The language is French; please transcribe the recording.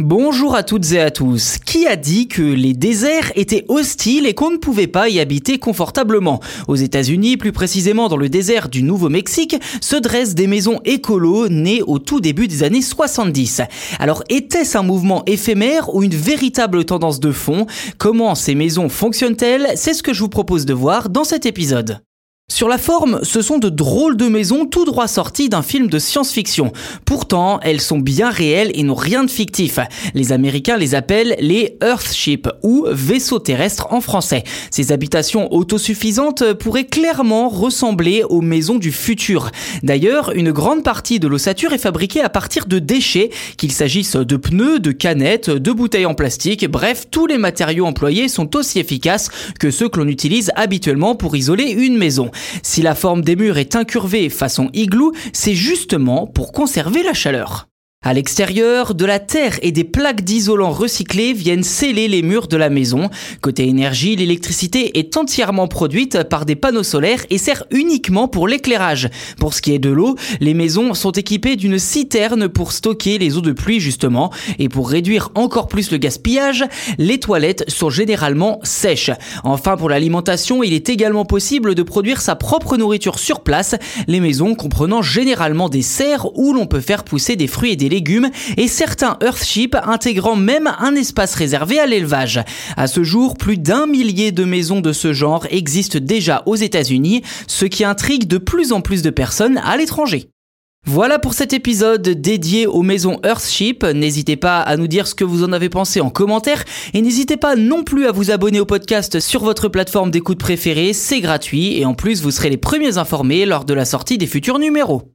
Bonjour à toutes et à tous. Qui a dit que les déserts étaient hostiles et qu'on ne pouvait pas y habiter confortablement? Aux États-Unis, plus précisément dans le désert du Nouveau-Mexique, se dressent des maisons écolo nées au tout début des années 70. Alors était-ce un mouvement éphémère ou une véritable tendance de fond? Comment ces maisons fonctionnent-elles? C'est ce que je vous propose de voir dans cet épisode. Sur la forme, ce sont de drôles de maisons tout droit sorties d'un film de science-fiction. Pourtant, elles sont bien réelles et n'ont rien de fictif. Les Américains les appellent les Earthships ou vaisseaux terrestres en français. Ces habitations autosuffisantes pourraient clairement ressembler aux maisons du futur. D'ailleurs, une grande partie de l'ossature est fabriquée à partir de déchets, qu'il s'agisse de pneus, de canettes, de bouteilles en plastique, bref, tous les matériaux employés sont aussi efficaces que ceux que l'on utilise habituellement pour isoler une maison. Si la forme des murs est incurvée façon igloo, c'est justement pour conserver la chaleur. À l'extérieur, de la terre et des plaques d'isolant recyclés viennent sceller les murs de la maison. Côté énergie, l'électricité est entièrement produite par des panneaux solaires et sert uniquement pour l'éclairage. Pour ce qui est de l'eau, les maisons sont équipées d'une citerne pour stocker les eaux de pluie justement. Et pour réduire encore plus le gaspillage, les toilettes sont généralement sèches. Enfin, pour l'alimentation, il est également possible de produire sa propre nourriture sur place. Les maisons comprenant généralement des serres où l'on peut faire pousser des fruits et des et certains Earthships intégrant même un espace réservé à l'élevage. À ce jour, plus d'un millier de maisons de ce genre existent déjà aux États-Unis, ce qui intrigue de plus en plus de personnes à l'étranger. Voilà pour cet épisode dédié aux maisons Earthship. N'hésitez pas à nous dire ce que vous en avez pensé en commentaire et n'hésitez pas non plus à vous abonner au podcast sur votre plateforme d'écoute préférée, c'est gratuit et en plus vous serez les premiers informés lors de la sortie des futurs numéros.